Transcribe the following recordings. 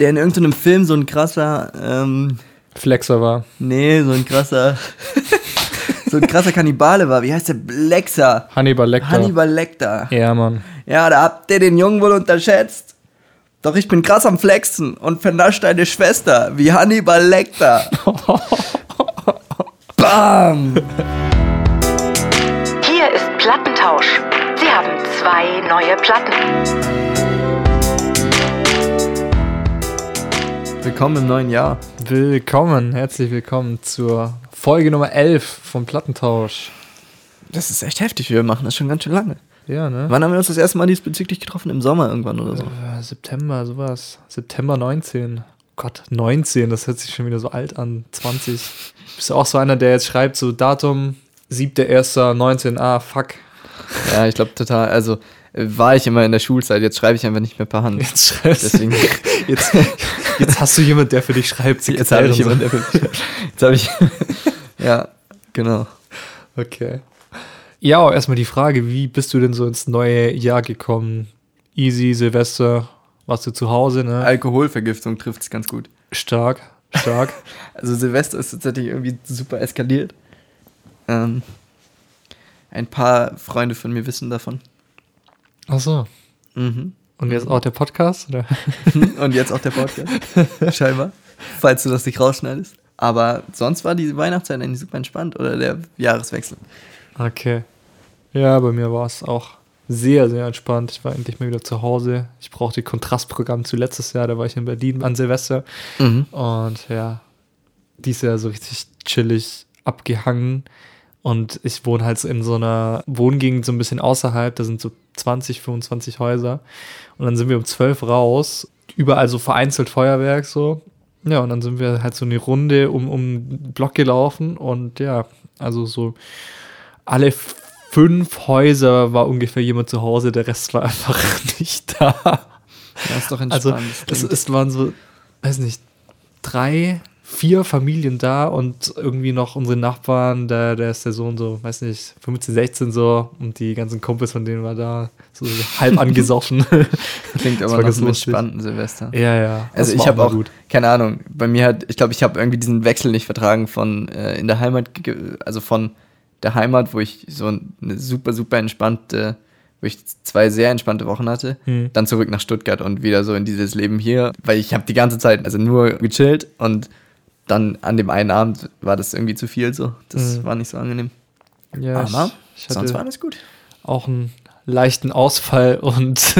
der in irgendeinem Film so ein krasser, ähm, Flexer war. nee, so ein krasser, so ein krasser Kannibale war. Wie heißt der? Lexer. Hannibal Lecter. Hannibal Lecter. Ja, Mann. Ja, da habt ihr den Jungen wohl unterschätzt. Doch ich bin krass am Flexen und vernascht deine Schwester wie Hannibal Lecter. Bam! Hier ist Plattentausch. Sie haben zwei neue Platten. Willkommen im neuen Jahr. Willkommen, herzlich willkommen zur Folge Nummer 11 vom Plattentausch. Das ist echt heftig, wir machen das schon ganz schön lange. Ja, ne? Wann haben wir uns das erste Mal diesbezüglich getroffen? Im Sommer irgendwann oder so? Äh, September, sowas. September 19. Gott, 19, das hört sich schon wieder so alt an. 20. Bist du auch so einer, der jetzt schreibt, so Datum 7.1.19, ah, fuck. Ja, ich glaube total. Also war ich immer in der Schulzeit, jetzt schreibe ich einfach nicht mehr per Hand. Jetzt schreibst Deswegen, Jetzt, jetzt hast du jemand, der für dich schreibt. jetzt habe ich jemanden, der für mich- Jetzt habe ich. ja, genau. Okay. Ja, erstmal die Frage, wie bist du denn so ins neue Jahr gekommen? Easy, Silvester, warst du zu Hause, ne? Alkoholvergiftung trifft es ganz gut. Stark, stark. Also Silvester ist tatsächlich irgendwie super eskaliert. Ähm, ein paar Freunde von mir wissen davon. Ach so. Mhm. Und jetzt auch der Podcast, oder? Und jetzt auch der Podcast. Scheinbar. Falls du das nicht rausschneidest. Aber sonst war die Weihnachtszeit eigentlich super entspannt oder der Jahreswechsel. Okay. Ja, bei mir war es auch sehr, sehr entspannt. Ich war endlich mal wieder zu Hause. Ich brauchte Kontrastprogramm zu letztes Jahr, da war ich in Berlin an Silvester. Mhm. Und ja, dieses Jahr so richtig chillig abgehangen. Und ich wohne halt in so einer Wohngegend so ein bisschen außerhalb. Da sind so 20, 25 Häuser. Und dann sind wir um 12 raus. Überall so vereinzelt Feuerwerk so. Ja, und dann sind wir halt so eine Runde um, um den Block gelaufen. Und ja, also so alle fünf Häuser war ungefähr jemand zu Hause. Der Rest war einfach nicht da. Das ist doch entspannt. Also Das es, es waren so, weiß nicht, drei, vier Familien da und irgendwie noch unsere Nachbarn, der, der ist der Sohn so, weiß nicht, 15, 16 so und die ganzen Kumpels von denen war da, so halb angesoffen. klingt aber nach einem entspannten Silvester. ja, ja. Also ich habe auch, keine Ahnung, bei mir hat, ich glaube, ich habe irgendwie diesen Wechsel nicht vertragen von äh, in der Heimat, also von der Heimat, wo ich so eine super, super entspannte, wo ich zwei sehr entspannte Wochen hatte, Hm. dann zurück nach Stuttgart und wieder so in dieses Leben hier, weil ich habe die ganze Zeit also nur gechillt und dann an dem einen Abend war das irgendwie zu viel so. Das Mhm. war nicht so angenehm. Ja, Aber ich, ich Sonst war alles gut. auch einen leichten Ausfall und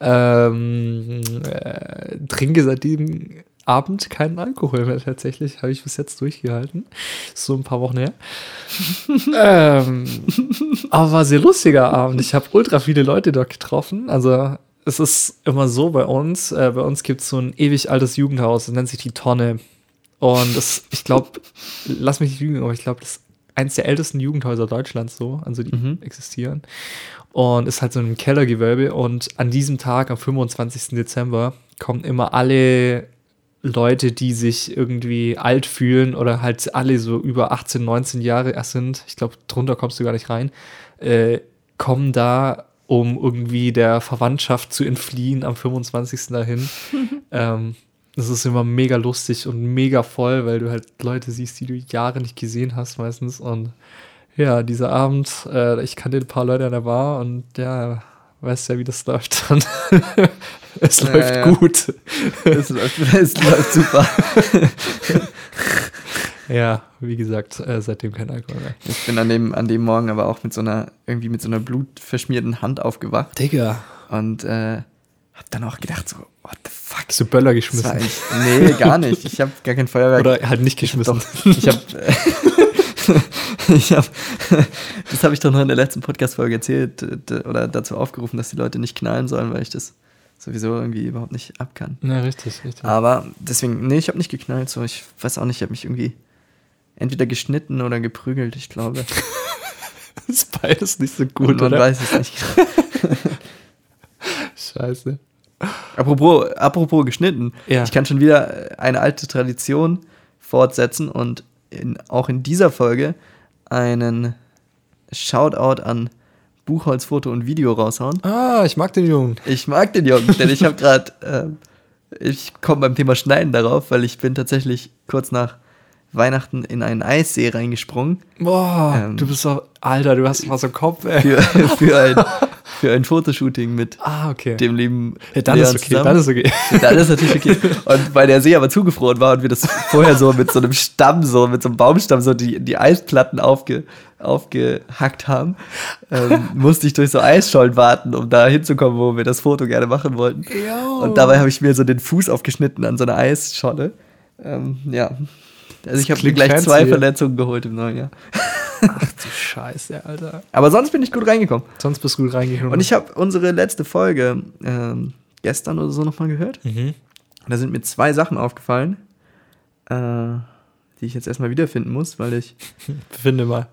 ähm, äh, trinke seit diesem Abend keinen Alkohol mehr tatsächlich. Habe ich bis jetzt durchgehalten. Ist so ein paar Wochen her. ähm, aber war sehr lustiger Abend. Ich habe ultra viele Leute dort getroffen. Also es ist immer so bei uns. Äh, bei uns gibt es so ein ewig altes Jugendhaus. Das nennt sich die Tonne. Und das, ich glaube, lass mich nicht lügen, aber ich glaube, das ist eins der ältesten Jugendhäuser Deutschlands so, also die Mhm. existieren. Und ist halt so ein Kellergewölbe. Und an diesem Tag, am 25. Dezember, kommen immer alle Leute, die sich irgendwie alt fühlen oder halt alle so über 18, 19 Jahre erst sind. Ich glaube, drunter kommst du gar nicht rein. Äh, kommen da, um irgendwie der Verwandtschaft zu entfliehen am 25. dahin. ähm, das ist immer mega lustig und mega voll, weil du halt Leute siehst, die du Jahre nicht gesehen hast meistens. Und ja, dieser Abend, äh, ich kannte ein paar Leute an der Bar und ja, weißt ja, wie das läuft. Und es Ja, läuft ja. gut. Es läuft, es läuft super. Ja, wie gesagt, äh, seitdem kein Alkohol mehr. Ich bin an dem, an dem Morgen aber auch mit so einer, irgendwie mit so einer blutverschmierten Hand aufgewacht Digga. und äh, hab dann auch gedacht, so, what the fuck? Hast du Böller geschmissen? eigentlich, nee, gar nicht. Ich habe gar kein Feuerwerk. Oder halt nicht geschmissen? Ich habe, ich habe, das habe ich doch noch in der letzten Podcast-Folge erzählt äh, oder dazu aufgerufen, dass die Leute nicht knallen sollen, weil ich das sowieso irgendwie überhaupt nicht ab kann. Ja, richtig, richtig. Aber deswegen, nee, ich habe nicht geknallt, so, ich weiß auch nicht, ich habe mich irgendwie entweder geschnitten oder geprügelt, ich glaube. Das ist beides nicht so Und gut, man oder? weiß es nicht. Scheiße. Apropos, apropos geschnitten, Ja. ich kann schon wieder eine alte Tradition fortsetzen und in, auch in dieser Folge einen Shoutout an Buchholz Foto und Video raushauen. Ah, ich mag den Jungen. Ich mag den Jungen, denn ich habe gerade ähm, ich komme beim Thema Schneiden darauf, weil ich bin tatsächlich kurz nach Weihnachten in einen Eissee reingesprungen Boah, Ähm. du bist so, Alter, du hast was im Kopf, ey. für, für, ein, für ein Fotoshooting mit Ah, okay. dem lieben ja, dann Leon ist okay, zusammen. dann ist okay. Dann ist natürlich okay. Und weil der See aber zugefroren war und wir das vorher so mit so einem Stamm, so mit so einem Baumstamm, so die, die Eisplatten aufge, aufgehackt haben, ähm, musste ich durch so Eisschollen warten, um da hinzukommen, wo wir das Foto gerne machen wollten. Und dabei habe ich mir so den Fuß aufgeschnitten an so einer Eisscholle. Ähm, ja. Also ich habe mir gleich zwei Verletzungen geholt im neuen Jahr. Ach du Scheiße, Alter. Aber sonst bin ich gut reingekommen. Sonst bist du gut reingekommen. Und ich habe unsere letzte Folge ähm, gestern oder so nochmal gehört. Mhm. Da sind mir zwei Sachen aufgefallen, äh, die ich jetzt erstmal wiederfinden muss, weil ich. Finde mal.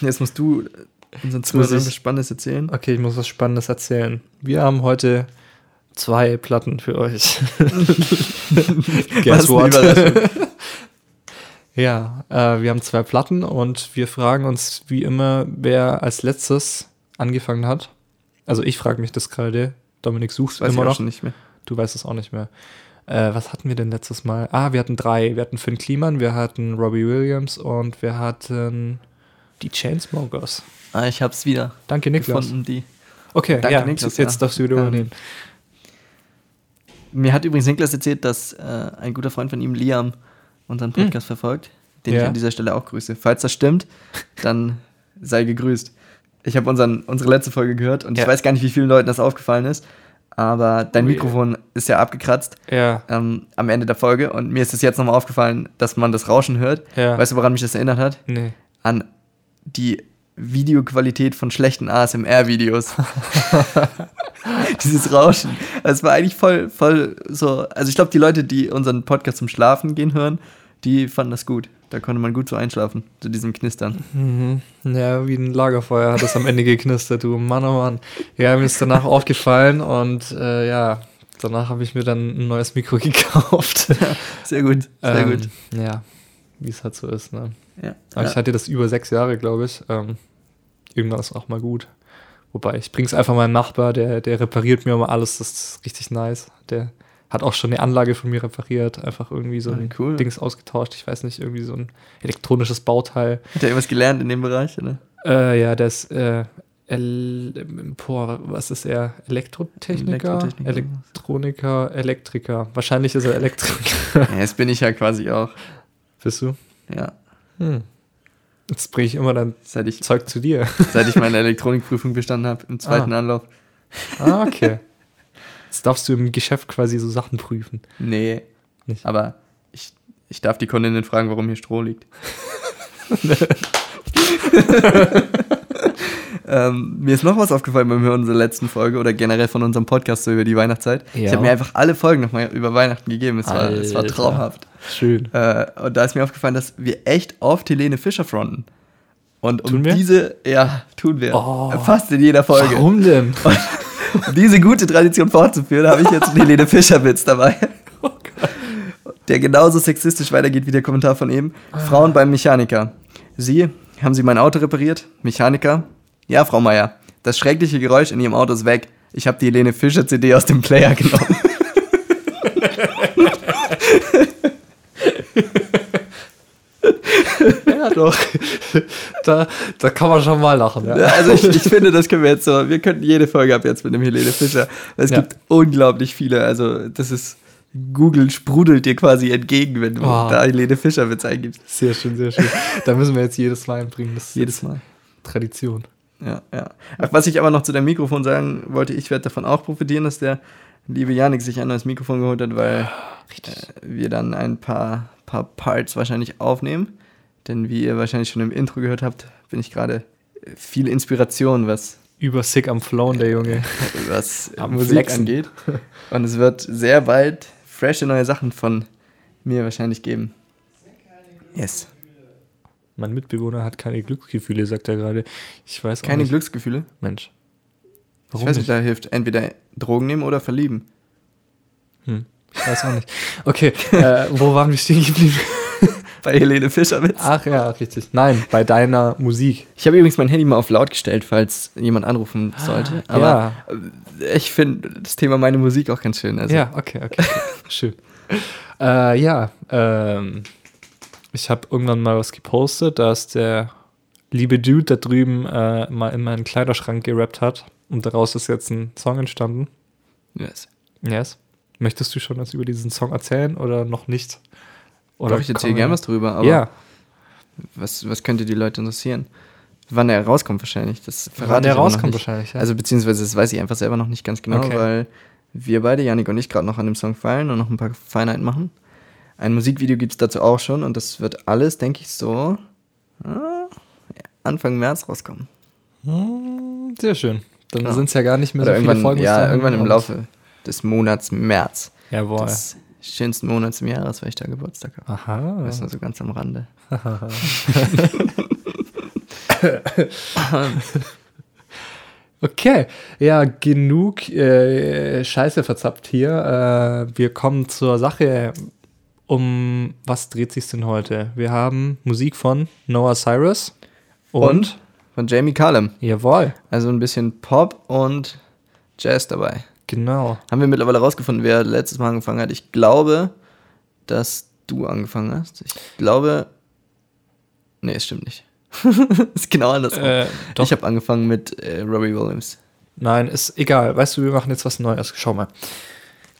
Jetzt musst du unseren Zuhörern was Spannendes erzählen. Okay, ich muss was Spannendes erzählen. Wir haben heute zwei Platten für euch. Was eine Überraschung. ja, äh, wir haben zwei Platten und wir fragen uns wie immer, wer als letztes angefangen hat. Also ich frage mich das gerade. Dominik sucht Weiß ich immer auch noch. schon nicht mehr. Du weißt es auch nicht mehr. Äh, was hatten wir denn letztes Mal? Ah, wir hatten drei. Wir hatten Finn Kliman, wir hatten Robbie Williams und wir hatten die Chainsmokers. Ah, ich hab's wieder Danke, Niklas. gefunden. Die. Okay, Danke, ja, Niklas, jetzt ja. darfst du wieder Ähm, übernehmen. Mir hat übrigens Niklas erzählt, dass äh, ein guter Freund von ihm, Liam, unseren Podcast verfolgt, den ich Hm. Ja. an dieser Stelle auch grüße. Falls das stimmt, dann sei gegrüßt. Ich habe unsere letzte Folge gehört und Ja. ich weiß gar nicht, wie vielen Leuten das aufgefallen ist, aber dein Oh. Mikrofon ist ja abgekratzt. Ja, ähm, am Ende der Folge und mir ist es jetzt nochmal aufgefallen, dass man das Rauschen hört. Weißt du, woran mich das erinnert hat? nee. An die Videoqualität von schlechten ASMR-Videos. Dieses Rauschen. Es war eigentlich voll, voll so. Also ich glaube, die Leute, die unseren Podcast zum Schlafen gehen hören, die fanden das gut. Da konnte man gut so einschlafen, zu diesem Knistern. Mhm. Ja, wie ein Lagerfeuer hat es am Ende geknistert, du Mann, oh Mann. Ja, mir ist danach aufgefallen und äh, ja, danach habe ich mir dann ein neues Mikro gekauft. Sehr gut, sehr Ähm, gut. Ja, wie es halt so ist, ne? Ja. Aber ich hatte das über sechs Jahre, glaube ich. Ähm, irgendwann ist auch mal gut. Wobei, ich bring's einfach meinem Nachbar, der, der repariert mir immer alles, das ist richtig nice. Der hat auch schon eine Anlage von mir repariert, einfach irgendwie so Ah, ein cool. Dings ausgetauscht, ich weiß nicht, irgendwie so ein elektronisches Bauteil. Hat er irgendwas gelernt in dem Bereich, oder? Äh, ja, der ist, äh, El boah, was ist er? Elektrotechniker? Elektrotechniker. Elektroniker, Elektriker. Wahrscheinlich ist er Elektriker. Ja, jetzt bin ich ja quasi auch. Bist du? Ja. Hm. Jetzt bringe ich immer dein Seit ich, Zeug zu dir. seit ich meine Elektronikprüfung bestanden habe, im zweiten Ah. Anlauf. Ah, okay. Jetzt darfst du im Geschäft quasi so Sachen prüfen. Nee. Nicht? Aber ich, ich darf die Kundin fragen, warum hier Stroh liegt. ähm, mir ist noch was aufgefallen beim Hören unserer letzten Folge oder generell von unserem Podcast so über die Weihnachtszeit. Ich Ja. habe mir einfach alle Folgen nochmal über Weihnachten gegeben. Es war, es war traumhaft. Schön. Äh, und da ist mir aufgefallen, dass wir echt oft Helene Fischer fronten. Und um diese, ja, tun wir. Oh. Fast in jeder Folge. Warum denn? Und um diese gute Tradition fortzuführen, habe ich jetzt einen Helene Fischer-Witz dabei. Der genauso sexistisch weitergeht wie der Kommentar von eben. Frauen beim Mechaniker. Sie, haben Sie mein Auto repariert? Mechaniker? Ja, Frau Meier. Das schreckliche Geräusch in Ihrem Auto ist weg. Ich habe die Helene Fischer CD aus dem Player genommen. ja, doch. da, da kann man schon mal lachen. Ja. Also ich, ich finde, das können wir jetzt so. Wir könnten jede Folge ab jetzt mit dem Helene Fischer. Es Ja. gibt unglaublich viele. Also das ist Google sprudelt dir quasi entgegen, wenn du Oh. da Helene Fischer Witz eingibst. Sehr schön, sehr schön. Da müssen wir jetzt jedes Mal einbringen. Jedes Mal. Tradition. Ja, ja. Ach, was ich aber noch zu dem Mikrofon sagen wollte, ich werde davon auch profitieren, dass der liebe Janik sich ein neues Mikrofon geholt hat, weil äh, wir dann ein paar, paar Parts wahrscheinlich aufnehmen. Denn wie ihr wahrscheinlich schon im Intro gehört habt, bin ich gerade äh, viel Inspiration, was, Über sick am Flown, der Junge. was Am Musik Flexen. angeht. Und es wird sehr bald frische neue Sachen von mir wahrscheinlich geben. Yes. Mein Mitbewohner hat keine Glücksgefühle, sagt er gerade. Ich weiß Keine nicht. Glücksgefühle. Mensch. Ich Warum weiß nicht? da hilft entweder Drogen nehmen oder verlieben. Hm. Ich weiß auch nicht. Okay, äh, wo waren wir stehen geblieben? Bei Helene Fischerwitz. Ach ja, richtig. Nein, bei deiner Musik. Ich habe übrigens mein Handy mal auf laut gestellt, falls jemand anrufen sollte. Aber äh, ich finde das Thema meine Musik auch ganz schön. Also, Ja, okay, okay. Schön. Äh, ja, ähm, ich habe irgendwann mal was gepostet, dass der liebe Dude da drüben äh, mal in meinen Kleiderschrank gerappt hat und daraus ist jetzt ein Song entstanden. Yes. Yes. Möchtest du schon was über diesen Song erzählen oder noch nicht? Oder Doch, ich erzähle kommen gern wir- was drüber, aber ja, was, was könnte die Leute interessieren? Wann er rauskommt wahrscheinlich. Das verrate wann noch rauskommt wahrscheinlich. Ja. Also beziehungsweise das weiß ich einfach selber noch nicht ganz genau, Okay. weil wir beide, Janik und ich, gerade noch an dem Song feilen und noch ein paar Feinheiten machen. Ein Musikvideo gibt es dazu auch schon und das wird alles, denke ich, so ah, Anfang März rauskommen. Hm, sehr schön. Dann Genau. sind es ja gar nicht mehr Oder so viele irgendwann, Folgen. ja, irgendwann im Laufe des Monats März. Jawohl. Des schönsten Monats im Jahres, weil ich da Geburtstag habe. Aha. Das ist nur so ganz am Rande. Okay, ja, genug äh, Scheiße verzappt hier. Äh, wir kommen zur Sache. Um was dreht sich denn heute? Wir haben Musik von Noah Cyrus und, Und von Jamie Cullum. jawohl, Also ein bisschen Pop und Jazz dabei. genau. Haben wir mittlerweile rausgefunden, wer letztes Mal angefangen hat. Ich glaube, dass du angefangen hast. Ich glaube. Nee, es stimmt nicht. ist genau andersrum. Äh, Ich habe angefangen mit äh, Robbie Williams. nein, ist egal. Weißt du, wir machen jetzt was Neues. Schau mal.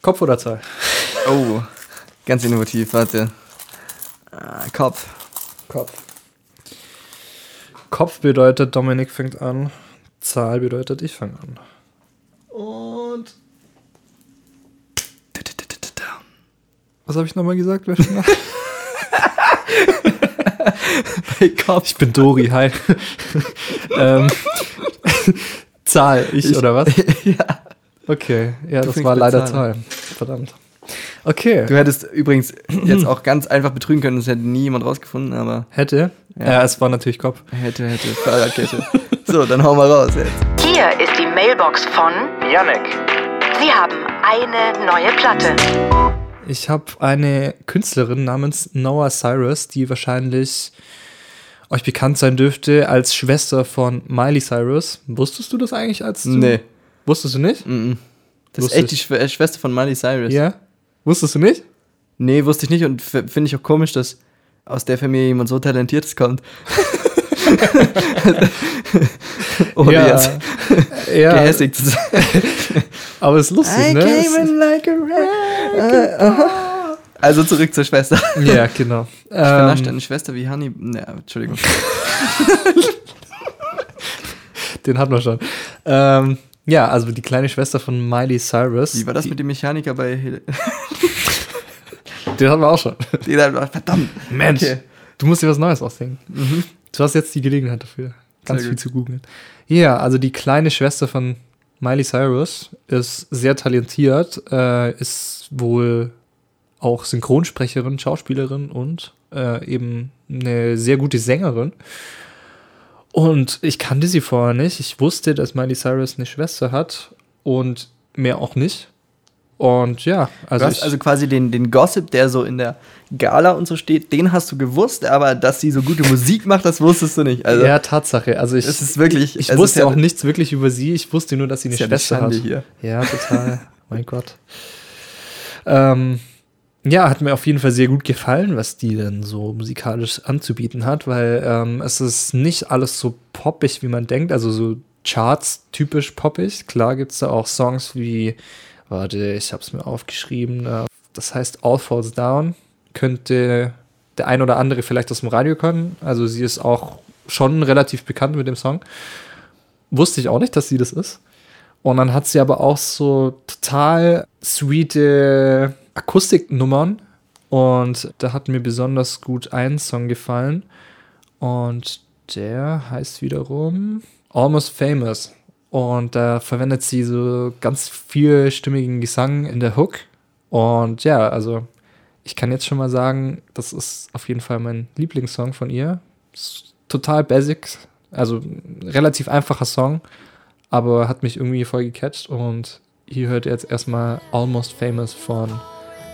Kopf oder Zahl? Oh, ganz innovativ, warte. Ah, Kopf. Kopf. Kopf bedeutet, Dominik fängt an. Zahl bedeutet, ich fange an. Und was habe ich nochmal gesagt? Wer schon nach- Bei Kopf. Ich bin Dori, hi. ähm, Zahl, ich, Ich- oder was? ja. Okay, ja, Du das war leider Zahl. Zahl. Verdammt. Okay, Du hättest übrigens jetzt auch ganz einfach betrügen können, das hätte nie jemand rausgefunden, aber hätte. Ja. Ja, es war natürlich Kopf. hätte, hätte, Fahrradkette. so, dann hau mal raus jetzt. Hier ist die Mailbox von Janek. Sie haben eine neue Platte. Ich habe eine Künstlerin namens Noah Cyrus, die wahrscheinlich euch bekannt sein dürfte als Schwester von Miley Cyrus. Wusstest du das eigentlich als du? Nee. Wusstest du nicht? Mhm. Das Wusste ist echt die äh, Schwester von Miley Cyrus. Ja. Wusstest du nicht? Nee, wusste ich nicht und finde ich auch komisch, dass aus der Familie jemand so Talentiertes kommt. Ohne ja. jetzt ja. gehässig zu sein. Aber es ist lustig, ne? Es- like a Also zurück zur Schwester. Ich ja, genau. vernascht Ähm, eine Schwester wie Honey. Ne, Entschuldigung. den hatten wir schon. Ähm, ja, also die kleine Schwester von Miley Cyrus. Wie war das die, mit dem Mechaniker bei Hel Den hatten wir auch schon. Den hat- Verdammt. Mensch, Okay. du musst dir was Neues ausdenken. Du hast jetzt die Gelegenheit dafür, ganz Sehr viel gut. zu googeln. Ja, also die kleine Schwester von Miley Cyrus ist sehr talentiert, äh, ist wohl auch Synchronsprecherin, Schauspielerin und äh, eben eine sehr gute Sängerin. Und ich kannte sie vorher nicht. Ich wusste, dass Miley Cyrus eine Schwester hat und mehr auch nicht. Und ja, also, Also, hast ich, also quasi den, den Gossip, der so in der Gala und so steht, den hast du gewusst, aber dass sie so gute Musik macht, das wusstest du nicht. Also ja, Tatsache. Also ich, es ist wirklich. Ich es wusste ja, auch nichts wirklich über sie. Ich wusste nur, dass sie eine ja Schwester Schande hat. hier. Ja, total. mein Gott. Ähm, ja, hat mir auf jeden Fall sehr gut gefallen, was die denn so musikalisch anzubieten hat, weil ähm, es ist nicht alles so poppig, wie man denkt. Also so Charts typisch poppig. Klar gibt es da auch Songs wie, warte, ich habe es mir aufgeschrieben, äh, das heißt All Falls Down. Könnte der ein oder andere vielleicht aus dem Radio können. Also sie ist auch schon relativ bekannt mit dem Song. Wusste ich auch nicht, dass sie das ist. Und dann hat sie aber auch so total sweete Akustiknummern. Und da hat mir besonders gut ein Song gefallen. Und der heißt wiederum Almost Famous. Und da verwendet sie so ganz vielstimmigen Gesang in der Hook. Und ja, also ich kann jetzt schon mal sagen, das ist auf jeden Fall mein Lieblingssong von ihr. Ist total basic, also relativ einfacher Song, aber hat mich irgendwie voll gecatcht. Und hier hört ihr jetzt erstmal Almost Famous von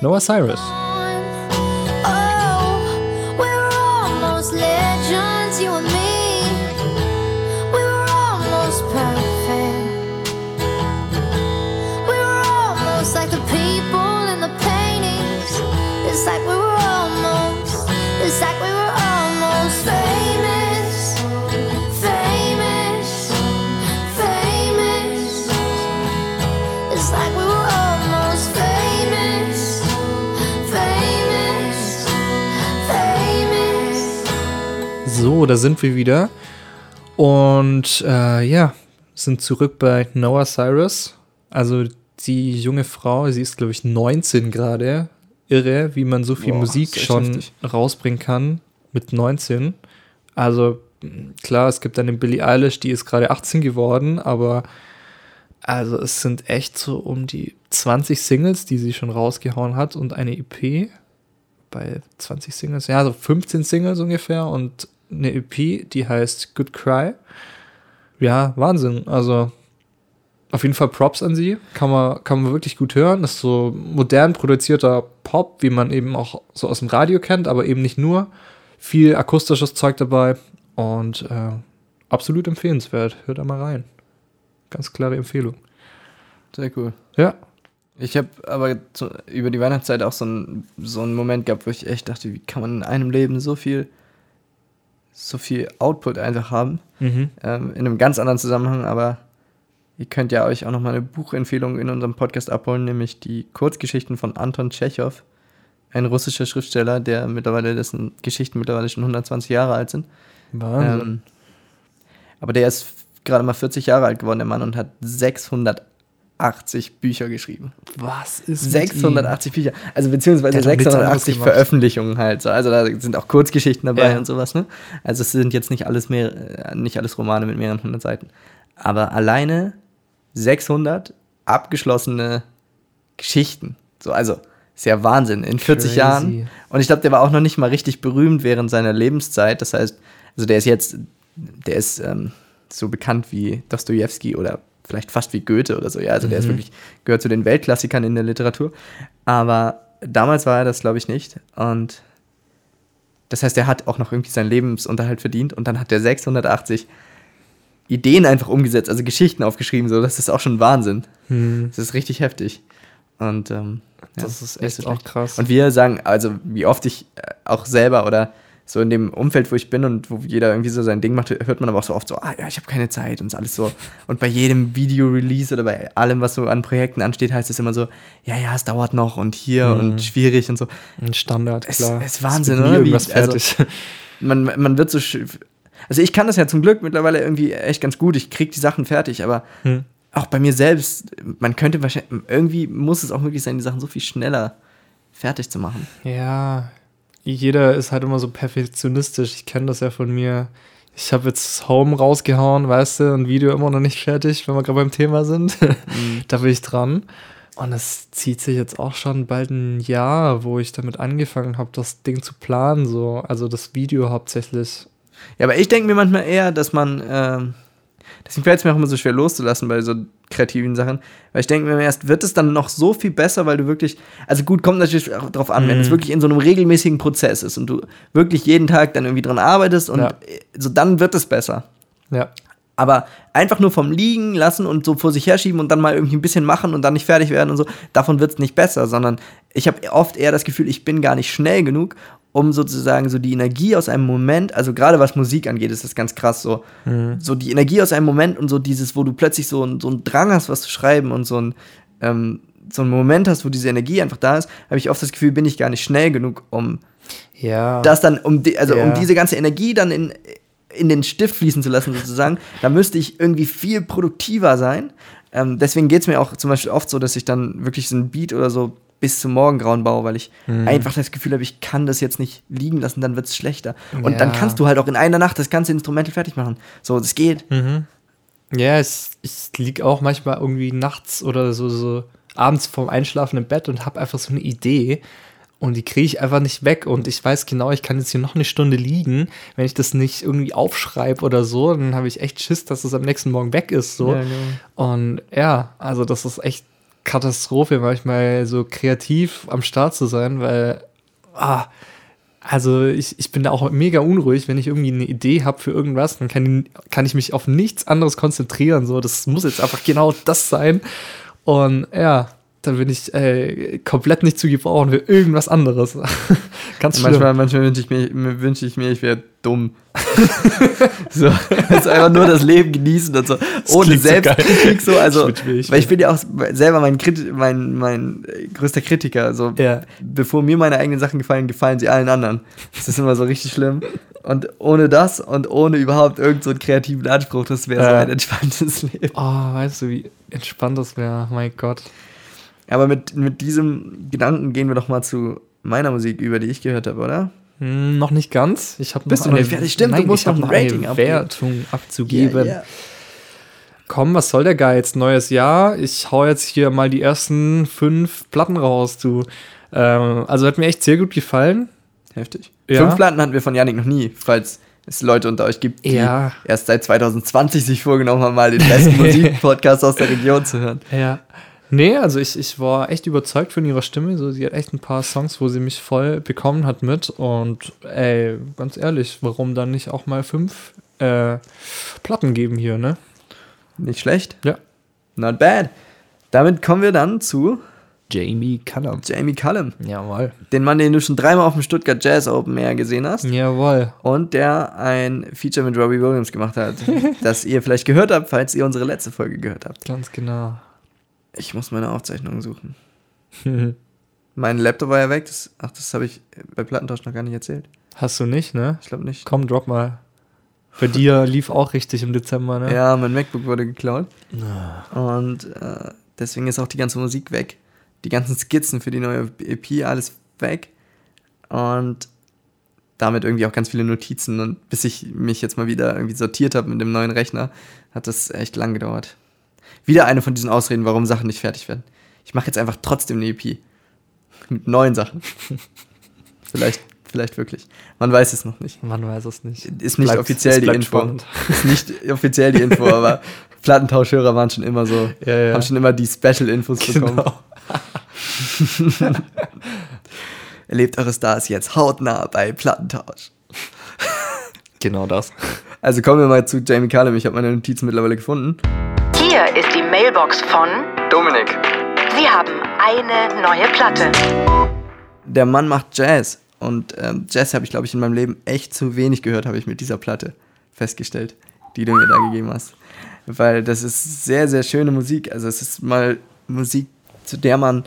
Noah Cyrus. So, da sind wir wieder. Und äh, ja, sind zurück bei Noah Cyrus. Also die junge Frau, sie ist, glaube ich, 19 gerade. Irre, wie man so viel Boah, Musik schon heftig. rausbringen kann mit 19. Also klar, es gibt eine Billie Eilish, die ist gerade 18 geworden, aber also es sind echt so um die 20 Singles, die sie schon rausgehauen hat und eine EP bei 20 Singles, ja, so 15 Singles ungefähr und eine EP, die heißt Good Cry. Ja, Wahnsinn. Also auf jeden Fall Props an sie. Kann man, kann man wirklich gut hören. Das ist so modern produzierter Pop, wie man eben auch so aus dem Radio kennt, aber eben nicht nur. Viel akustisches Zeug dabei und äh, absolut empfehlenswert. Hört da mal rein. Ganz klare Empfehlung. Sehr cool. Ja. Ich habe aber zu, über die Weihnachtszeit auch so, ein, so einen Moment gehabt, wo ich echt dachte, wie kann man in einem Leben so viel, so viel Output einfach haben. Mhm. Ähm, in einem ganz anderen Zusammenhang, aber ihr könnt ja euch auch nochmal eine Buchempfehlung in unserem Podcast abholen, nämlich die Kurzgeschichten von Anton Tschechow, ein russischer Schriftsteller, der mittlerweile, dessen Geschichten mittlerweile schon 120 Jahre alt sind. Wahnsinn. Ähm, aber der ist gerade mal 40 Jahre alt geworden, der Mann, und hat 680 Bücher geschrieben. Was ist mit ihm? 680 Bücher, also beziehungsweise Der hat doch nichts anderes 680 gemacht. Veröffentlichungen halt. So. Also da sind auch Kurzgeschichten dabei Ja. und sowas. Ne? Also es sind jetzt nicht alles mehr, äh, nicht alles Romane mit mehreren hundert Seiten, aber alleine 600 abgeschlossene Geschichten. So, also ist ja Wahnsinn in 40 Crazy. Jahren. Und ich glaube, der war auch noch nicht mal richtig berühmt während seiner Lebenszeit. Das heißt, also der ist jetzt, der ist ähm, so bekannt wie Dostoevsky oder vielleicht fast wie Goethe oder so. Ja, also der ist wirklich, gehört zu den Weltklassikern in der Literatur. Aber damals war er das, glaube ich, nicht. Und das heißt, er hat auch noch irgendwie seinen Lebensunterhalt verdient und dann hat er 680 Ideen einfach umgesetzt, also Geschichten aufgeschrieben. So, das ist auch schon Wahnsinn. Hm. Das ist richtig heftig. Und ähm, ja, Das ist nicht echt auch krass. Und wir sagen, also wie oft ich äh, auch selber oder so in dem Umfeld, wo ich bin und wo jeder irgendwie so sein Ding macht, hört man aber auch so oft so, ah ja, ich habe keine Zeit und alles so. Und bei jedem Video-Release oder bei allem, was so an Projekten ansteht, heißt es immer so, ja, ja, es dauert noch und hier Mhm. und schwierig und so. Ein Standard, Es- klar. es ist Wahnsinn, oder? Wie- also-. Man, man wird so. Also ich kann das ja zum Glück mittlerweile irgendwie echt ganz gut. Ich krieg die Sachen fertig, aber Hm. auch bei mir selbst, man könnte wahrscheinlich, irgendwie muss es auch möglich sein, die Sachen so viel schneller fertig zu machen. Ja, jeder ist halt immer so perfektionistisch. Ich kenne das ja von mir. Ich habe jetzt Home rausgehauen, weißt du, ein Video immer noch nicht fertig, wenn wir gerade beim Thema sind. da bin ich dran. Und es zieht sich jetzt auch schon bald ein Jahr, wo ich damit angefangen habe, das Ding zu planen, so. Also das Video hauptsächlich. Ja, aber ich denke mir manchmal eher, dass man, ähm, deswegen fällt es mir auch immer so schwer loszulassen bei so kreativen Sachen, weil ich denke mir erst, wird es dann noch so viel besser, weil du wirklich, also gut, kommt natürlich auch drauf an, wenn es Mhm. wirklich in so einem regelmäßigen Prozess ist und du wirklich jeden Tag dann irgendwie dran arbeitest und Ja. so dann wird es besser. Ja. Aber einfach nur vom Liegen lassen und so vor sich herschieben und dann mal irgendwie ein bisschen machen und dann nicht fertig werden und so, davon wird es nicht besser, sondern ich habe oft eher das Gefühl, ich bin gar nicht schnell genug, um sozusagen so die Energie aus einem Moment, also gerade was Musik angeht, ist das ganz krass so, so die Energie aus einem Moment und so dieses, wo du plötzlich so, ein- so einen Drang hast, was zu schreiben und so ein, ähm, so einen Moment hast, wo diese Energie einfach da ist, habe ich oft das Gefühl, bin ich gar nicht schnell genug, um Ja. das dann, um, die, also um Ja. diese ganze Energie dann in, in den Stift fließen zu lassen, sozusagen, da müsste ich irgendwie viel produktiver sein. Ähm, deswegen geht es mir auch zum Beispiel oft so, dass ich dann wirklich so ein Beat oder so bis zum Morgengrauen baue, weil ich Mhm. einfach das Gefühl habe, ich kann das jetzt nicht liegen lassen, dann wird es schlechter. Und dann Ja. kannst du halt auch in einer Nacht das ganze Instrumental fertig machen. So, das geht. Mhm. Ja, es, ich lieg auch manchmal irgendwie nachts oder so, so abends vorm Einschlafen im Bett und habe einfach so eine Idee und die kriege ich einfach nicht weg und ich weiß genau, ich kann jetzt hier noch eine Stunde liegen. Wenn ich das nicht irgendwie aufschreibe oder so, dann habe ich echt Schiss, dass es am nächsten Morgen weg ist. So. Ja, genau. Und ja, also das ist echt Katastrophe, manchmal so kreativ am Start zu sein, weil, ah, also ich, ich bin da auch mega unruhig, wenn ich irgendwie eine Idee habe für irgendwas, dann kann, kann ich mich auf nichts anderes konzentrieren. So, das muss jetzt einfach genau das sein. Und ja, da bin ich äh, komplett nicht zu gebrauchen für irgendwas anderes. Ganz schlimm. Manchmal, manchmal wünsche ich, mir- wünsche ich mir, ich wäre dumm. so, also einfach nur das Leben genießen und so. Ohne klingt so Selbstkritik so. Also, Ich wünsch weil ich bin ja auch selber mein, Kriti mein, mein äh, größter Kritiker. So, Ja. bevor mir meine eigenen Sachen gefallen, gefallen sie allen anderen. Das ist immer so richtig schlimm. Und ohne das und ohne überhaupt irgendeinen so einen kreativen Anspruch, das wäre so Ja. ein entspanntes Leben. Oh, weißt du, wie entspannt das wäre? Mein Gott. Aber mit, mit diesem Gedanken gehen wir doch mal zu meiner Musik über, die ich gehört habe, oder? Hm, noch nicht ganz. Ich habe Bist noch du nicht fertig? Stimmt, du Nein, musst ich hab noch ein eine. Wertung abzugeben. Ja, ja. Komm, was soll der Geiz? Neues Jahr. Ich hau jetzt hier mal die ersten fünf Platten raus, du. Ähm, also hat mir echt sehr gut gefallen. Heftig. Ja. Fünf Platten hatten wir von Yannick noch nie, falls es Leute unter euch gibt, die Ja. erst seit 2020 sich vorgenommen haben, mal den besten Musikpodcast aus der Region zu hören. Ja. Nee, also ich, ich war echt überzeugt von ihrer Stimme. So, sie hat echt ein paar Songs, wo sie mich voll bekommen hat mit. Und ey, ganz ehrlich, warum dann nicht auch mal fünf äh, Platten geben hier, ne? Nicht schlecht. Ja. Not bad. Damit kommen wir dann zu Jamie Cullum. Jamie Cullum. Jawohl. Den Mann, den du schon dreimal auf dem Stuttgart Jazz Open Air gesehen hast. Jawohl. Und der ein Feature mit Robbie Williams gemacht hat, das ihr vielleicht gehört habt, falls ihr unsere letzte Folge gehört habt. Ganz genau. Ich muss meine Aufzeichnungen suchen. mein Laptop war ja weg. Das, ach, das habe ich bei Plattentausch noch gar nicht erzählt. Hast du nicht, ne? Ich glaube nicht. Komm, drop mal. Bei dir lief auch richtig im Dezember, ne? Ja, mein MacBook wurde geklaut. Und äh, deswegen ist auch die ganze Musik weg. Die ganzen Skizzen für die neue EP, alles weg. Und damit irgendwie auch ganz viele Notizen. Und bis ich mich jetzt mal wieder irgendwie sortiert habe mit dem neuen Rechner, hat das echt lang gedauert. Wieder eine von diesen Ausreden, warum Sachen nicht fertig werden. Ich mache jetzt einfach trotzdem eine EP. Mit neuen Sachen. vielleicht, vielleicht wirklich. Man weiß es noch nicht. Man weiß es nicht. Ist nicht Bleibt- offiziell die Info. spannend. Ist nicht offiziell die Info, aber Plattentauschhörer waren schon immer so, Ja, ja. haben schon immer die Special-Infos bekommen. Genau. Erlebt eure Stars jetzt hautnah bei Plattentausch. Genau das. Also kommen wir mal zu Jamie Cullum. Ich habe meine Notizen mittlerweile gefunden. Hier ist die Mailbox von Dominik. Sie haben eine neue Platte. Der Mann macht Jazz. Und ähm, Jazz habe ich, glaube ich, in meinem Leben echt zu wenig gehört, habe ich mit dieser Platte festgestellt, die du mir da gegeben hast. Weil das ist sehr, sehr schöne Musik. Also es ist mal Musik, zu der man,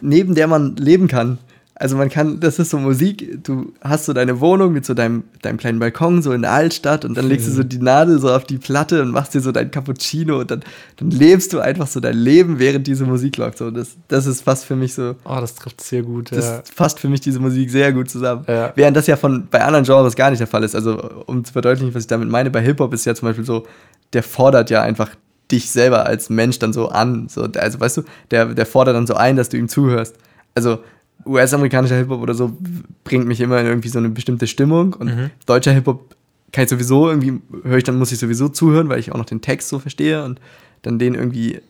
neben der man leben kann. Also man kann, das ist so Musik, du hast so deine Wohnung mit so deinem, deinem kleinen Balkon so in der Altstadt und dann legst du so die Nadel so auf die Platte und machst dir so dein Cappuccino und dann, dann lebst du einfach so dein Leben, während diese Musik läuft. So, das, das ist fast für mich so, Oh, das trifft sehr gut. das ja. fasst für mich diese Musik sehr gut zusammen. Ja. Während das ja von bei anderen Genres gar nicht der Fall ist. Also, um zu verdeutlichen, was ich damit meine, bei Hip-Hop ist ja zum Beispiel so, der fordert ja einfach dich selber als Mensch dann so an. So, also, weißt du, der, der fordert dann so ein, dass du ihm zuhörst. Also, US-amerikanischer Hip-Hop oder so bringt mich immer in irgendwie so eine bestimmte Stimmung und deutscher Hip-Hop kann ich sowieso irgendwie, höre ich dann, muss ich sowieso zuhören, weil ich auch noch den Text so verstehe und dann den irgendwie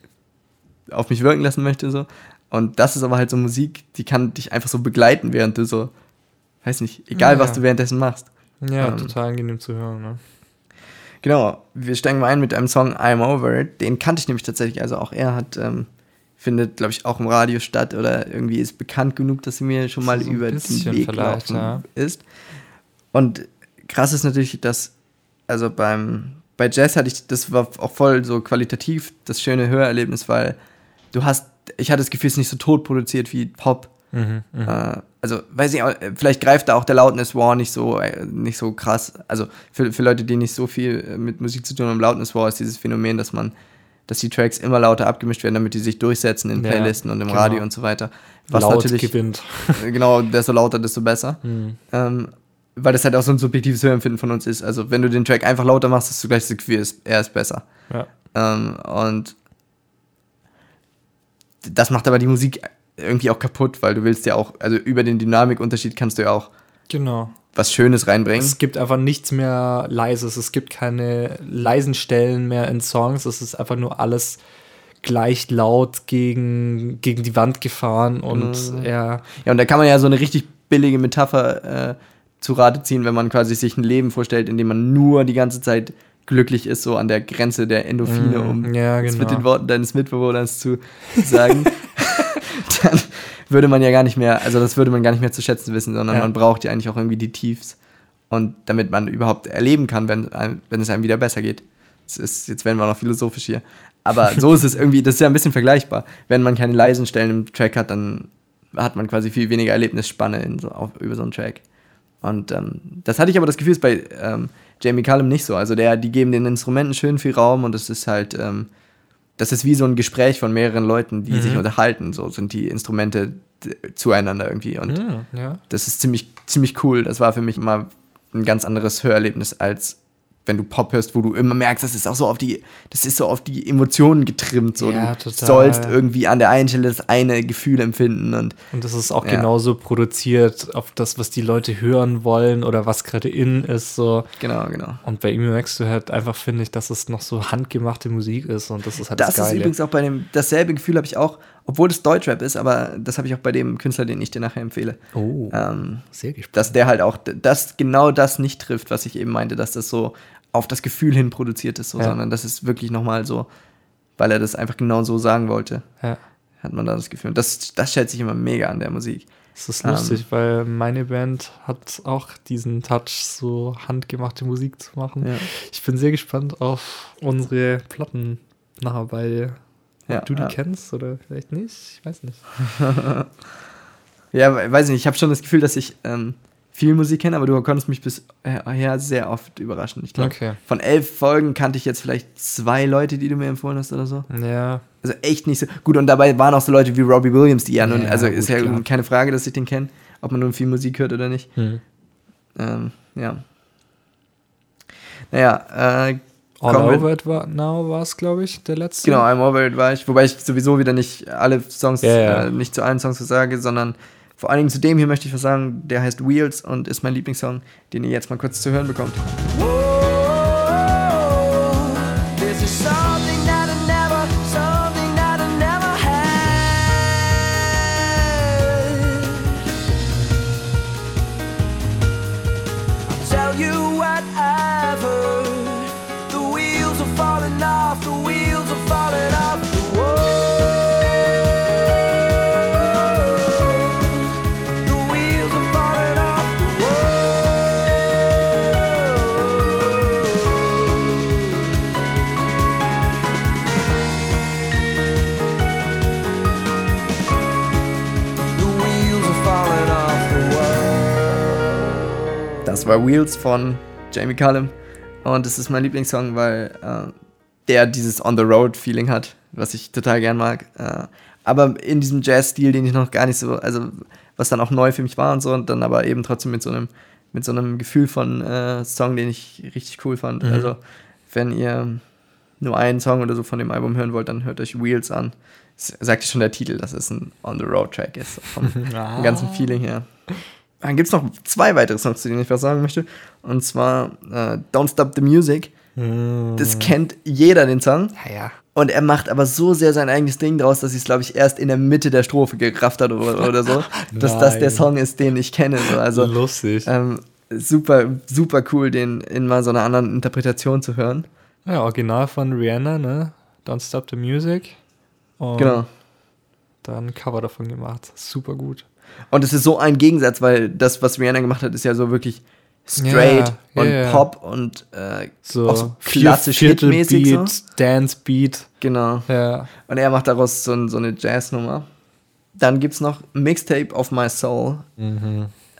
auf mich wirken lassen möchte. So. Und das ist aber halt so Musik, die kann dich einfach so begleiten, während du so, weiß nicht, egal Ja. was du währenddessen machst. ja, ähm, total angenehm zu hören. Ne? Genau, wir steigen mal ein mit einem Song I'm Over It. Den kannte ich nämlich tatsächlich. Also auch er hat, ähm, findet, glaube ich, auch im Radio statt oder irgendwie ist bekannt genug, dass sie mir schon mal So über den Weg gelaufen ja. ist. Und krass ist natürlich, dass, also beim, bei Jazz hatte ich, das war auch voll so qualitativ das schöne Hörerlebnis, weil du hast, ich hatte das Gefühl, es ist nicht so tot produziert wie Pop. Mhm, Äh, also, weiß ich, auch, vielleicht greift da auch der Loudness War nicht so, äh, nicht so krass. Also, für, für Leute, die nicht so viel äh, mit Musik zu tun haben, Loudness War ist dieses Phänomen, dass man, dass die Tracks immer lauter abgemischt werden, damit die sich durchsetzen in Ja, Playlisten und im genau. Radio und so weiter. Was Laut natürlich, gewinnt. genau, desto lauter, desto besser. Mhm. Ähm, weil das halt auch so ein subjektives Hörempfinden von uns ist. Also, wenn du den Track einfach lauter machst, hast du gleich das Gefühl, er ist- er ist besser. Ja. Ähm, und das macht aber die Musik irgendwie auch kaputt, weil du willst ja auch, also über den Dynamikunterschied kannst du ja auch Genau. Was Schönes reinbringen. Es gibt einfach nichts mehr Leises. Es gibt keine leisen Stellen mehr in Songs. Es ist einfach nur alles gleich laut gegen, gegen die Wand gefahren und ja, Ja, und da kann man ja so eine richtig billige Metapher äh, zu Rate ziehen, wenn man quasi sich ein Leben vorstellt, in dem man nur die ganze Zeit glücklich ist, so an der Grenze der Endorphine, Mm, um ja, es mit genau. den Worten deines Mitbewohners zu sagen. würde man ja gar nicht mehr, also das würde man gar nicht mehr zu schätzen wissen, sondern Ja. man braucht ja eigentlich auch irgendwie die Tiefs. Und damit man überhaupt erleben kann, wenn, einem- wenn es einem wieder besser geht. Das ist, jetzt werden wir noch philosophisch hier. Aber so ist es irgendwie, das ist ja ein bisschen vergleichbar. Wenn man keine leisen Stellen im Track hat, dann hat man quasi viel weniger Erlebnisspanne in so, auf, über so einen Track. Und ähm, das hatte ich aber das Gefühl, ist bei ähm, Jamie Cullum nicht so. Also der, die geben den Instrumenten schön viel Raum und es ist halt, ähm, das ist wie so ein Gespräch von mehreren Leuten, die sich unterhalten. So sind die Instrumente zueinander irgendwie. Und Hm, ja. das ist ziemlich, ziemlich cool. Das war für mich immer ein ganz anderes Hörerlebnis als wenn du Pop hörst, wo du immer merkst, das ist auch so auf die, das ist so auf die Emotionen getrimmt. So. Ja, du total. sollst irgendwie an der einen Stelle das eine Gefühl empfinden und Und das ist auch Ja. genauso produziert auf das, was die Leute hören wollen oder was gerade in ist. So. genau, genau. Und bei ihm merkst du halt einfach, finde ich, dass es noch so handgemachte Musik ist und das ist halt Das das, ist Geile. übrigens auch bei dem, dasselbe Gefühl habe ich auch, obwohl es Deutschrap ist, aber das habe ich auch bei dem Künstler, den ich dir nachher empfehle. oh, Ähm, sehr gespannt. dass der halt auch das genau das nicht trifft, was ich eben meinte, dass das so auf das Gefühl hin produziert ist, so, Ja. sondern das ist wirklich nochmal so, weil er das einfach genau so sagen wollte, ja. hat man da das Gefühl. Und das, das schätze ich immer mega an der Musik. Es ist Ähm. lustig, weil meine Band hat auch diesen Touch, so handgemachte Musik zu machen. Ja. Ich bin sehr gespannt auf unsere Platten nachher bei Ja, du die ja. kennst oder vielleicht nicht. Ich weiß nicht. Ja, we- weiß ich nicht, ich habe schon das Gefühl, dass ich ähm, viel Musik kenne, aber du konntest mich bisher sehr oft überraschen. Ich glaube, Okay. von elf Folgen kannte ich jetzt vielleicht zwei Leute, die du mir empfohlen hast oder so. Ja, Also echt nicht so. Gut, und dabei waren auch so Leute wie Robbie Williams, die ja nun, Ja, also ist gut, ja klar. keine Frage, dass ich den kenne, ob man nun viel Musik hört oder nicht. hm. Ähm, ja. Naja, äh, All kommen Over It war, Now war es, glaube ich, der letzte. Genau, I'm Over It war ich, wobei ich sowieso wieder nicht alle Songs, Ja, ja. Äh, nicht zu allen Songs was sage, sondern vor allen Dingen zu dem hier möchte ich was sagen, der heißt Wheels und ist mein Lieblingssong, den ihr jetzt mal kurz zu hören bekommt. This war Wheels von Jamie Cullum und es ist mein Lieblingssong, weil äh, der dieses On-the-Road-Feeling hat, was ich total gern mag. Äh, aber in diesem Jazz-Stil, den ich noch gar nicht so, also was dann auch neu für mich war und so, und dann aber eben trotzdem mit so einem, mit so einem Gefühl von äh, Song, den ich richtig cool fand. Mhm. Also, wenn ihr nur einen Song oder so von dem Album hören wollt, dann hört euch Wheels an. Das sagt schon der Titel, dass es ein On-the-Road-Track ist, vom, vom ganzen Feeling her. Dann gibt es noch zwei weitere Songs, zu denen ich was sagen möchte. Und zwar äh, Don't Stop the Music. Das kennt jeder, den Song. Ja, ja. Und er macht aber so sehr sein eigenes Ding draus, dass ich es, glaube ich, erst in der Mitte der Strophe gerafft hat oder, oder so. dass das der. Song ist, den ich kenne. So. Also lustig. ähm, super, super cool, den in mal so einer anderen Interpretation zu hören. Ja, Original von Rihanna, ne? Don't Stop the Music. Und Genau. dann ein Cover davon gemacht. Super gut. Und es ist so ein Gegensatz, weil das, was Rihanna gemacht hat, ist ja so wirklich straight Ja, und ja. Pop und äh, So, auch so klassisch hitmäßig. So. Beat, Dance Beat. Genau. Ja. Und er macht daraus so, so eine Jazznummer. Dann gibt es noch Mixtape of My Soul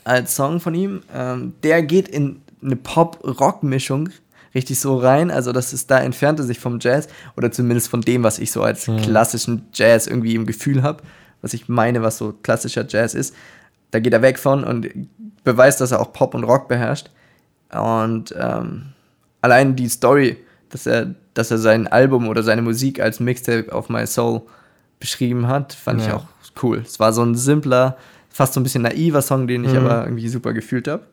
als Song von ihm. Ähm, der geht in eine Pop-Rock-Mischung richtig so rein. Also das ist, da entfernt er sich vom Jazz oder zumindest von dem, was ich so als klassischen Jazz irgendwie im Gefühl habe, was ich meine, was so klassischer Jazz ist. Da geht er weg von und beweist, dass er auch Pop und Rock beherrscht. Und ähm, allein die Story, dass er, dass er sein Album oder seine Musik als Mixtape of My Soul beschrieben hat, fand ich Ja. auch cool. Es war so ein simpler, fast so ein bisschen naiver Song, den ich Mhm. aber irgendwie super gefühlt habe.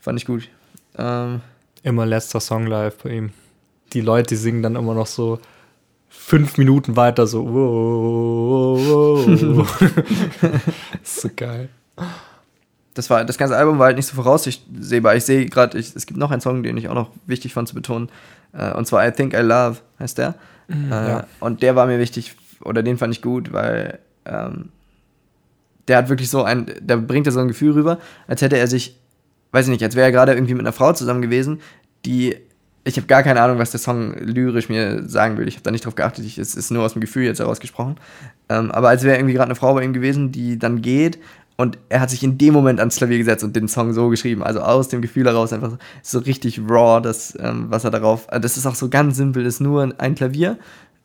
Fand ich gut. Ähm, Immer letzter Song live bei ihm. Die Leute singen dann immer noch so fünf Minuten weiter so. Wow, wow, wow. ist so geil. das, war, das ganze Album war halt nicht so voraussehbar. Ich sehe gerade, es gibt noch einen Song, den ich auch noch wichtig fand zu betonen. Äh, und zwar I Think I Love heißt der. äh, ja. Und der war mir wichtig, oder den fand ich gut, weil ähm, der hat wirklich so ein, da bringt er so ein Gefühl rüber, als hätte er sich, weiß ich nicht, als wäre er gerade irgendwie mit einer Frau zusammen gewesen, die, ich habe gar keine Ahnung, was der Song lyrisch mir sagen will. Ich habe da nicht drauf geachtet, ich, es ist nur aus dem Gefühl jetzt herausgesprochen. Ähm, aber als wäre irgendwie gerade eine Frau bei ihm gewesen, die dann geht und er hat sich in dem Moment ans Klavier gesetzt und den Song so geschrieben. Also aus dem Gefühl heraus einfach so, so richtig raw, das, ähm, was er darauf. äh, Das ist auch so ganz simpel, ist nur ein Klavier,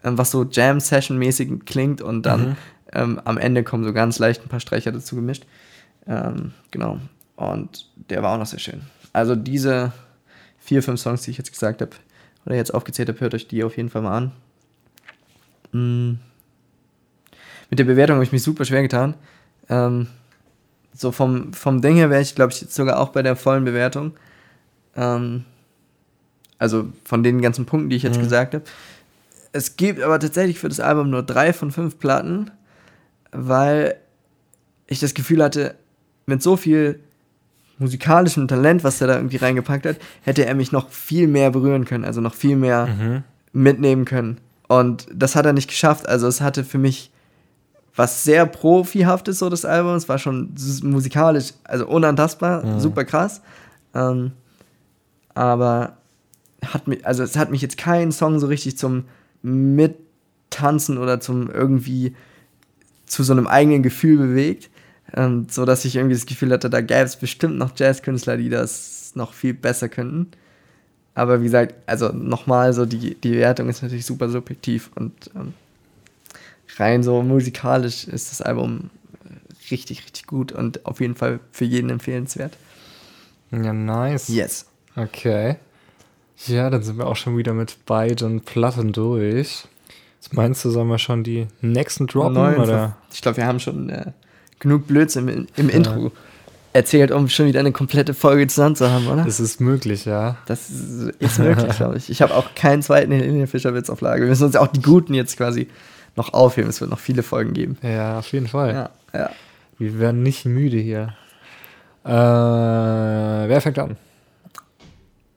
ähm, was so Jam-Session-mäßig klingt und dann ähm, am Ende kommen so ganz leicht ein paar Streicher dazu gemischt. Ähm, genau. Und der war auch noch sehr schön. Also diese vier, fünf Songs, die ich jetzt gesagt habe, oder jetzt aufgezählt habe, hört euch die auf jeden Fall mal an. Mm. Mit der Bewertung habe ich mich super schwer getan. Ähm, so vom, vom Ding her wäre ich, glaube ich, jetzt sogar auch bei der vollen Bewertung. Ähm, also von den ganzen Punkten, die ich jetzt gesagt habe. Es gibt aber tatsächlich für das Album nur drei von fünf Platten, weil ich das Gefühl hatte, mit so viel musikalischem Talent, was er da irgendwie reingepackt hat, hätte er mich noch viel mehr berühren können, also noch viel mehr mitnehmen können. Und das hat er nicht geschafft. Also es hatte für mich was sehr profihaftes, so das Album. Es war schon musikalisch, also unantastbar, super krass. Ähm, aber hat mich, also es hat mich jetzt kein Song so richtig zum Mittanzen oder zum irgendwie zu so einem eigenen Gefühl bewegt. Ähm, so dass ich irgendwie das Gefühl hatte, da gäbe es bestimmt noch Jazzkünstler, die das noch viel besser könnten. Aber wie gesagt, also nochmal, so die, die Wertung ist natürlich super subjektiv und ähm, rein so musikalisch ist das Album äh, richtig, richtig gut und auf jeden Fall für jeden empfehlenswert. Ja, nice. Yes. Okay. Ja, dann sind wir auch schon wieder mit beiden Platten durch. Was meinst du, sollen wir schon die nächsten droppen? Neun oder? ver- Ich glaube, wir haben schon äh, genug Blödsinn im, im Intro erzählt, um schon wieder eine komplette Folge zusammen zu haben, oder? Das ist möglich, ja. Das ist, ist möglich, glaube ich. Ich habe auch keinen zweiten Helene Fischer-Witz auf Lager. Wir müssen uns auch die guten jetzt quasi noch aufheben. Es wird noch viele Folgen geben. Ja, auf jeden Fall. Ja, ja. Wir werden nicht müde hier. Äh, wer fängt an?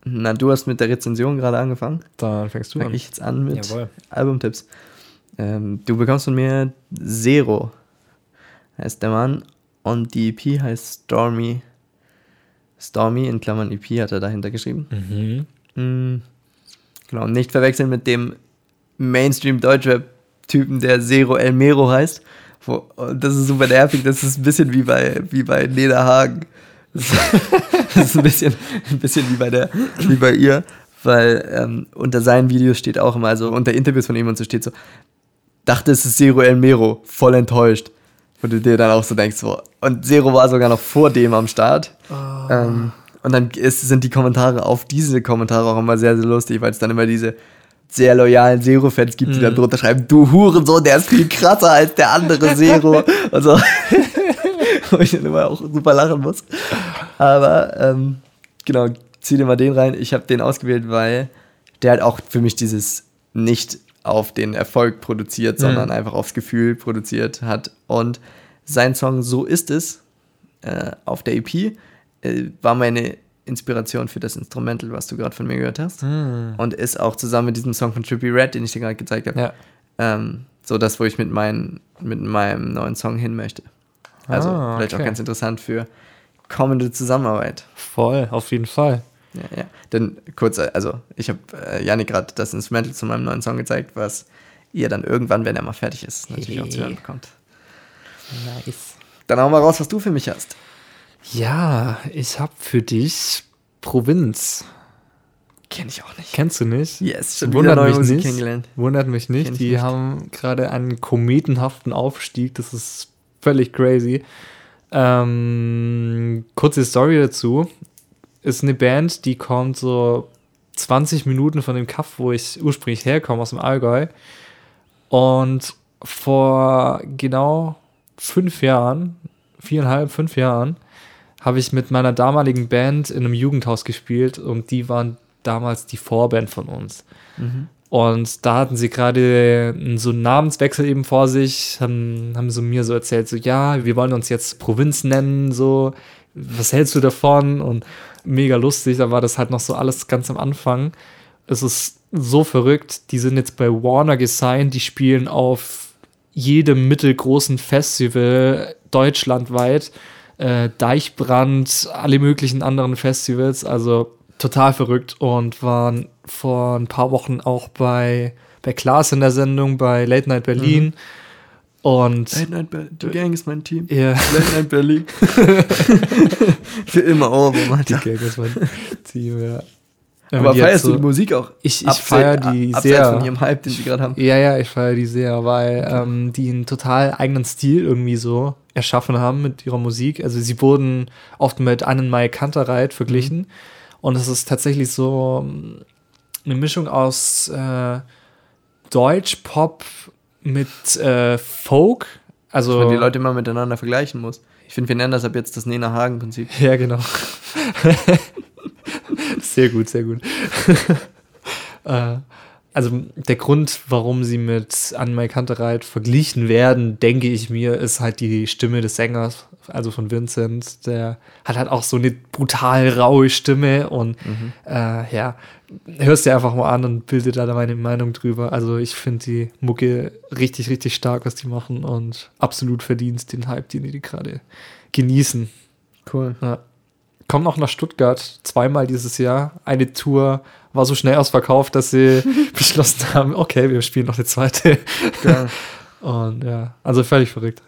Na, du hast mit der Rezension gerade angefangen. Dann fängst du Fange an. ich jetzt an mit Jawohl. Albumtipps. Ähm, du bekommst von mir Zero, heißt der Mann. Und die EP heißt Stormy. Stormy in Klammern EP hat er dahinter geschrieben. Mhm. Mm, Genau, nicht verwechseln mit dem Mainstream-Deutschrap-Typen, der Zero El Mero heißt. Wo, das ist super nervig, das ist ein bisschen wie bei, wie bei Neda Hagen. Das ist, das ist ein, bisschen, ein bisschen wie bei, der, wie bei ihr, weil ähm, unter seinen Videos steht auch immer, also unter Interviews von ihm und so steht so, dachte es ist Zero El Mero, voll enttäuscht. Und du dir dann auch so denkst, so, und Zero war sogar noch vor dem am Start. Ähm, und dann ist, sind die Kommentare auf diese Kommentare auch immer sehr, sehr lustig, weil es dann immer diese sehr loyalen Zero-Fans gibt, die dann drunter schreiben, du Hurensohn, der ist viel krasser als der andere Zero. und so. Wo ich dann immer auch super lachen muss. Aber ähm, genau, zieh dir mal den rein. Ich habe den ausgewählt, weil der halt auch für mich dieses nicht auf den Erfolg produziert, sondern einfach aufs Gefühl produziert hat. Und sein Song So ist es äh, auf der EP äh, war meine Inspiration für das Instrumental, was du gerade von mir gehört hast. Und ist auch zusammen mit diesem Song von Trippie Red, den ich dir gerade gezeigt habe, Ja. ähm, so das, wo ich mit, mein, mit meinem neuen Song hin möchte. Also Ah, vielleicht auch ganz interessant für kommende Zusammenarbeit. Voll, auf jeden Fall. Ja, ja. Denn kurz, äh, also ich habe äh, Janik gerade das Instrumental zu meinem neuen Song gezeigt, was ihr dann irgendwann, wenn er mal fertig ist, natürlich auch zu hören bekommt. Nice. Dann hau mal raus, was du für mich hast. Ja, ich habe für dich Provinz. Kenne ich auch nicht. Kennst du nicht? Yes, schon wieder Wundert neue mich Musik nicht. kennengelernt. Wundert mich nicht. Kenn ich Die nicht. haben gerade einen kometenhaften Aufstieg. Das ist völlig crazy. Ähm, kurze Story dazu. Ist eine Band, die kommt so 20 Minuten von dem Kaff, wo ich ursprünglich herkomme, aus dem Allgäu. Und vor genau fünf Jahren, viereinhalb, fünf Jahren, habe ich mit meiner damaligen Band in einem Jugendhaus gespielt und die waren damals die Vorband von uns. Und da hatten sie gerade so einen Namenswechsel eben vor sich, haben, haben sie mir so erzählt, so, ja, wir wollen uns jetzt Provinz nennen, so, was hältst du davon? Und mega lustig, da war das halt noch so alles ganz am Anfang. Es ist so verrückt, die sind jetzt bei Warner gesigned, die spielen auf jedem mittelgroßen Festival deutschlandweit. Äh, Deichbrand, alle möglichen anderen Festivals. Also total verrückt und waren vor ein paar Wochen auch bei, bei Klaas in der Sendung bei Late Night Berlin. Und Late Night Berlin. Die Gang ist mein Team. ja, Late Night Berlin. Für immer Ohrwurm, Alter. okay, das war Team, ja. Aber die hat feierst so- du die Musik auch? Ich, ich feiere die abseits sehr. von ihrem Hype, den sie gerade haben. Ja, ja, ich feiere die sehr, weil ähm, die einen total eigenen Stil irgendwie so erschaffen haben mit ihrer Musik. Also sie wurden oft mit Annenmai Kantereit verglichen. Und es ist tatsächlich so ähm, eine Mischung aus äh, Deutsch, Pop mit äh, Folk. Also Wenn die Leute immer miteinander vergleichen muss. Ich finde, wir nennen das ab jetzt das Nena Hagen-Prinzip. Ja, genau. sehr gut, sehr gut. äh, also der Grund, warum sie mit Anne Kantereit verglichen werden, denke ich mir, ist halt die Stimme des Sängers, also von Vincent. Der hat halt auch so eine brutal raue Stimme und äh, ja, hörst dir einfach mal an und bilde da meine Meinung drüber. Also ich finde die Mucke richtig, richtig stark, was die machen und absolut verdient den Hype, den die gerade genießen. Cool. Ja. Kommen auch nach Stuttgart zweimal dieses Jahr. Eine Tour war so schnell ausverkauft, dass sie beschlossen haben, okay, wir spielen noch eine zweite. Geil. Und ja, also völlig verrückt.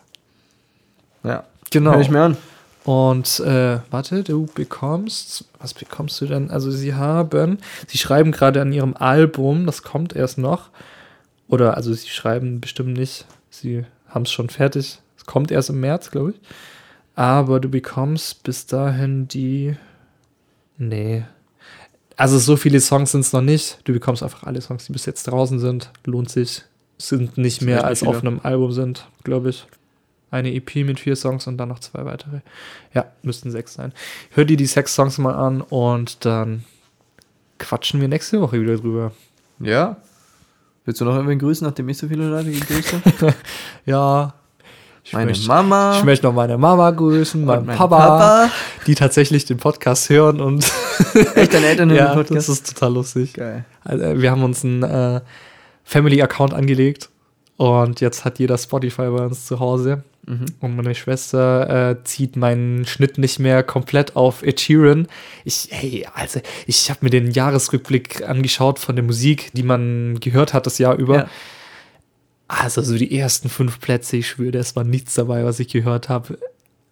Ja. Genau. Hör ich mir an. Und äh, warte, du bekommst, was bekommst du denn? Also sie haben, sie schreiben gerade an ihrem Album, das kommt erst noch. Oder also sie schreiben bestimmt nicht, sie haben es schon fertig. Es kommt erst im März, glaube ich. Aber du bekommst bis dahin die. Nee. Also so viele Songs sind es noch nicht. Du bekommst einfach alle Songs, die bis jetzt draußen sind. Lohnt sich. Sind nicht mehr als viele. auf einem Album sind, glaube ich. Eine EP mit vier Songs und dann noch zwei weitere. Ja, müssten sechs sein. Hör dir die sechs Songs mal an und dann quatschen wir nächste Woche wieder drüber. Ja. Willst du noch irgendwen grüßen, nachdem ich so viele Leute gegrüßt habe? Ja. Ich Meine möchte, Mama. ich möchte noch meine Mama grüßen, meinen meinen Papa, Papa. die tatsächlich den Podcast hören und Echt, deine Eltern hören ja, den Podcast? das ist total lustig. Geil. Also, wir haben uns einen äh, Family-Account angelegt und jetzt hat jeder Spotify bei uns zu Hause. Mhm. Und meine Schwester äh, zieht meinen Schnitt nicht mehr komplett auf Ed Sheeran. Ich, hey, also, ich habe mir den Jahresrückblick angeschaut von der Musik, die man gehört hat das Jahr über. Ja. Also, so die ersten fünf Plätze, ich schwöre, es war nichts dabei, was ich gehört habe.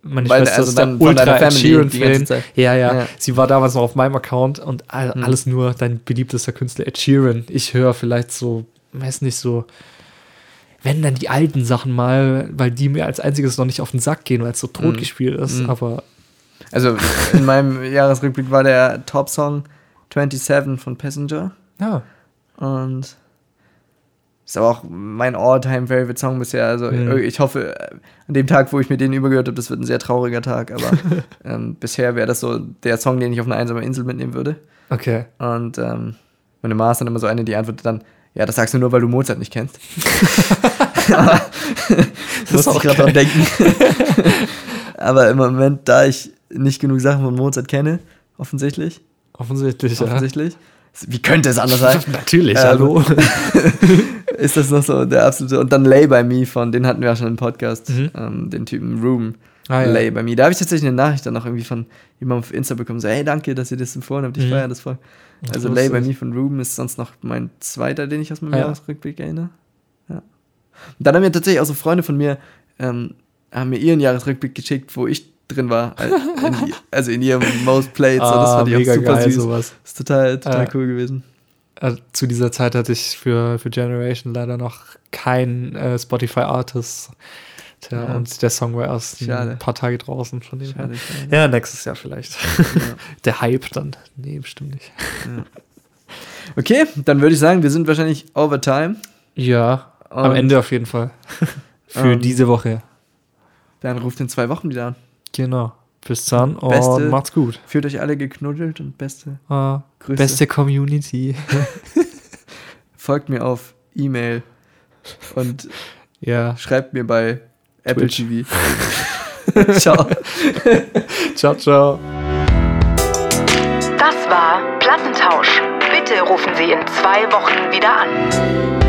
Meine Weil, Schwester also ist dann ultra Ed Sheeran Fan. Ja, ja, Ja. Sie war damals noch auf meinem Account und all, Hm. alles nur dein beliebtester Künstler Ed Sheeran. Ich höre vielleicht so, weiß nicht, so, wenn dann die alten Sachen mal, weil die mir als einziges noch nicht auf den Sack gehen, weil es so Hm. tot gespielt ist. Aber Also in meinem Jahresrückblick war der Top-Song 27 von Passenger. ja, Und ist aber auch mein All-Time-Favorite-Song bisher. Also Mhm. ich hoffe, äh, an dem Tag, wo ich mir den übergehört habe, das wird ein sehr trauriger Tag. Aber ähm, bisher wäre das so der Song, den ich auf eine einsame Insel mitnehmen würde. okay. Und ähm, meine Mama ist dann immer so eine, die antwortet dann, ja, das sagst du nur, weil du Mozart nicht kennst. Aber das auch ich gerade dran denken. Aber im Moment, da ich nicht genug Sachen von Mozart kenne, offensichtlich, Offensichtlich, ja. offensichtlich, wie könnte es anders sein? Natürlich, Ähm, hallo. ist das noch so der absolute. Und dann Lay by Me von, den hatten wir ja schon im Podcast, Mhm. ähm, den Typen Room. Ah, ja. Lay by Me. Da habe ich tatsächlich eine Nachricht dann noch irgendwie von jemandem auf Insta bekommen, so, hey, danke, dass ihr das empfohlen habt, ich Mhm. feiere das voll. Also. Lay by Me von Room ist sonst noch mein zweiter, den ich aus meinem Ja. Jahresrückblick erinnere. Ja. Und dann haben mir tatsächlich auch so Freunde von mir, ähm, haben mir ihren Jahresrückblick geschickt, wo ich drin war. äh, In, also in ihrem Most Played. so, das Ah, fand ich auch super geil, süß. sowas. Das ist total, total Ja. cool gewesen. Äh, zu dieser Zeit hatte ich für, für Generation leider noch kein äh, Spotify-Artist. Tja, Ja. und der Song war erst Schade. ein paar Tage draußen von dem. Schade, schade. Ja, nächstes Jahr vielleicht. der Hype dann. Nee, bestimmt nicht. Okay, dann würde ich sagen, wir sind wahrscheinlich overtime. Ja, am Und- Ende auf jeden Fall. für Ähm, diese Woche. Dann ruft in zwei Wochen wieder an. Genau. Bis dann und Beste- macht's gut. Fühlt euch alle geknuddelt und beste Ah, Grüße. beste Community. Folgt mir auf E-Mail und ja. schreibt mir bei Apple Twitch. TV. Ciao. Ciao, ciao. Das war Plattentausch. Bitte rufen Sie in zwei Wochen wieder an.